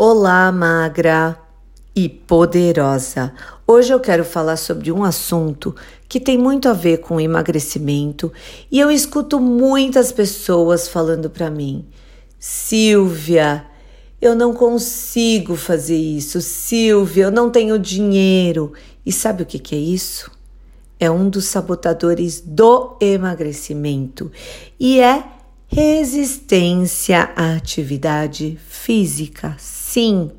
Olá, magra e poderosa. Hoje eu quero falar sobre um assunto que tem muito a ver com emagrecimento e eu escuto muitas pessoas falando para mim: Silvia, eu não consigo fazer isso. Silvia, eu não tenho dinheiro. E sabe o que, que é isso? É um dos sabotadores do emagrecimento e é resistência à atividade física Sim,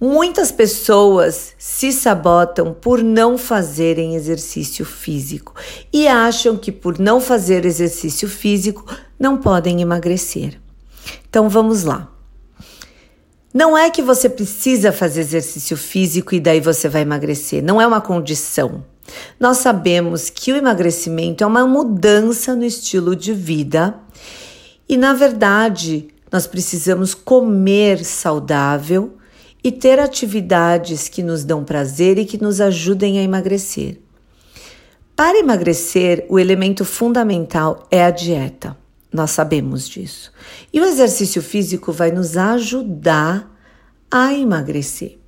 muitas pessoas se sabotam por não fazerem exercício físico e acham que por não fazer exercício físico não podem emagrecer. Então vamos lá. Não é que você precisa fazer exercício físico e daí você vai emagrecer, não é uma condição. Nós sabemos que o emagrecimento é uma mudança no estilo de vida e, na verdade, nós precisamos comer saudável e ter atividades que nos dão prazer e que nos ajudem a emagrecer. Para emagrecer, o elemento fundamental é a dieta. Nós sabemos disso. E o exercício físico vai nos ajudar a emagrecer.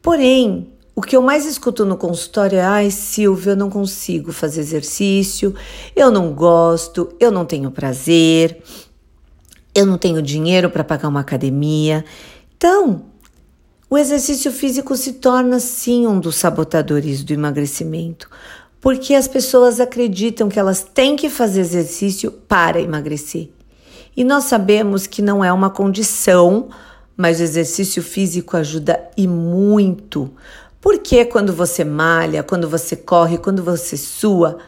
Porém, o que eu mais escuto no consultório é: ai, Silvia, eu não consigo fazer exercício, eu não gosto, eu não tenho prazer, eu não tenho dinheiro para pagar uma academia. Então, o exercício físico se torna sim um dos sabotadores do emagrecimento, porque as pessoas acreditam que elas têm que fazer exercício para emagrecer. E nós sabemos que não é uma condição, mas o exercício físico ajuda e muito. Porque quando você malha, quando você corre, quando você sua,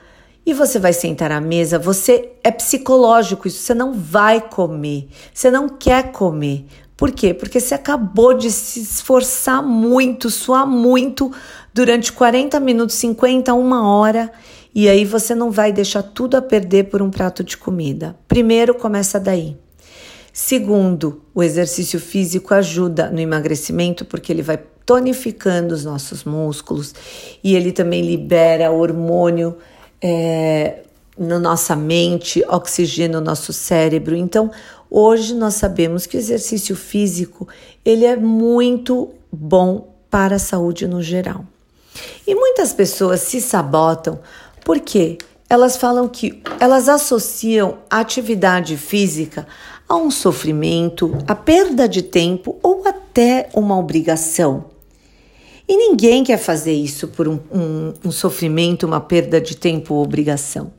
e você vai sentar à mesa, você é psicológico, isso você não vai comer, você não quer comer. Por quê? Porque você acabou de se esforçar muito, suar muito durante 40 minutos, 50, uma hora, e aí você não vai deixar tudo a perder por um prato de comida. Primeiro, começa daí. Segundo, o exercício físico ajuda no emagrecimento porque ele vai tonificando os nossos músculos e ele também libera hormônio é, na nossa mente, oxigena o nosso cérebro. Então, hoje nós sabemos que o exercício físico ele é muito bom para a saúde no geral. E muitas pessoas se sabotam porque elas falam que elas associam a atividade física a um sofrimento, a perda de tempo ou até uma obrigação. E ninguém quer fazer isso por um, um, um sofrimento, uma perda de tempo ou obrigação.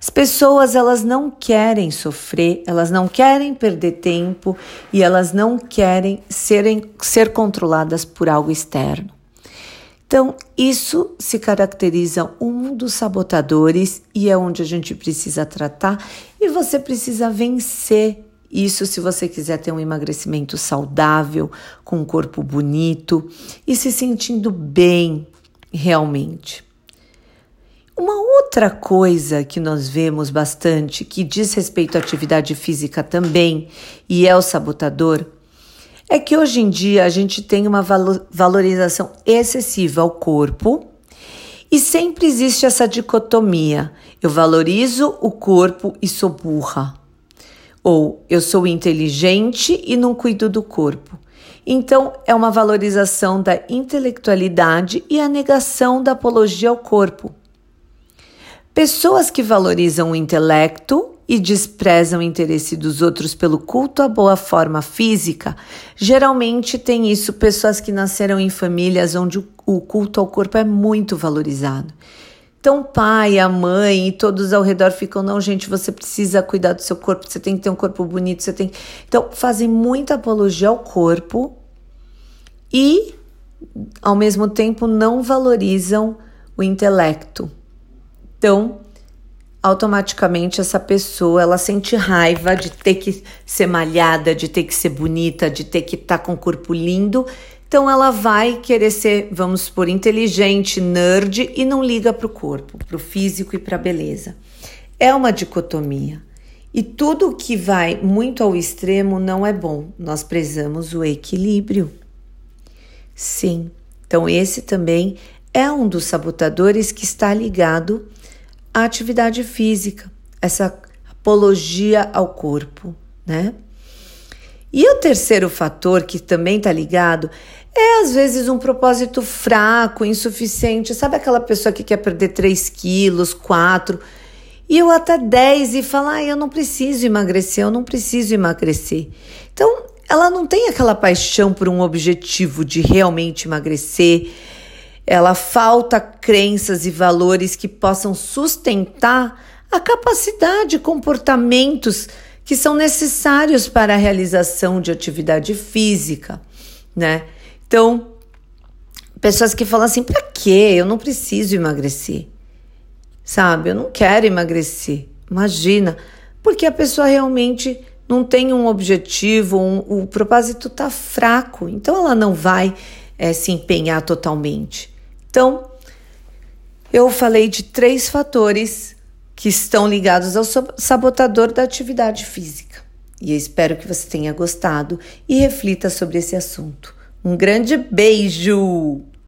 As pessoas elas não querem sofrer, elas não querem perder tempo e elas não querem serem, ser controladas por algo externo. Então, isso se caracteriza um dos sabotadores e é onde a gente precisa tratar e você precisa vencer isso se você quiser ter um emagrecimento saudável, com um corpo bonito e se sentindo bem realmente. Uma outra coisa que nós vemos bastante, que diz respeito à atividade física também, e é o sabotador, é que hoje em dia a gente tem uma valorização excessiva ao corpo e sempre existe essa dicotomia: eu valorizo o corpo e sou burra. Ou eu sou inteligente e não cuido do corpo. Então, é uma valorização da intelectualidade e a negação da apologia ao corpo. Pessoas que valorizam o intelecto e desprezam o interesse dos outros pelo culto à boa forma física, geralmente têm isso pessoas que nasceram em famílias onde o culto ao corpo é muito valorizado. Então, o pai, a mãe e todos ao redor ficam, não, gente, você precisa cuidar do seu corpo, você tem que ter um corpo bonito, você tem. Então, fazem muita apologia ao corpo e, ao mesmo tempo, não valorizam o intelecto. Então, automaticamente essa pessoa ela sente raiva de ter que ser malhada, de ter que ser bonita, de ter que estar tá com o corpo lindo então ela vai querer ser, vamos por inteligente, nerd e não liga para o corpo, para o físico e para a beleza. É uma dicotomia. E tudo que vai muito ao extremo não é bom. Nós prezamos o equilíbrio. Sim. Então esse também é um dos sabotadores que está ligado à atividade física, essa apologia ao corpo, né? E o terceiro fator, que também está ligado, é às vezes um propósito fraco, insuficiente. Sabe aquela pessoa que quer perder 3 quilos, 4 e eu até 10 e fala, ah, eu não preciso emagrecer, eu não preciso emagrecer. Então, ela não tem aquela paixão por um objetivo de realmente emagrecer. Ela falta crenças e valores que possam sustentar a capacidade, comportamentos que são necessários para a realização de atividade física, né? Então, pessoas que falam assim: para quê? Eu não preciso emagrecer sabe? Eu não quero emagrecer. Imagina, porque a pessoa realmente não tem um objetivo, um, o propósito está fraco, então ela não vai é, se empenhar totalmente. Então, eu falei de três fatores que estão ligados ao sabotador da atividade física. E eu espero que você tenha gostado e reflita sobre esse assunto. Um grande beijo!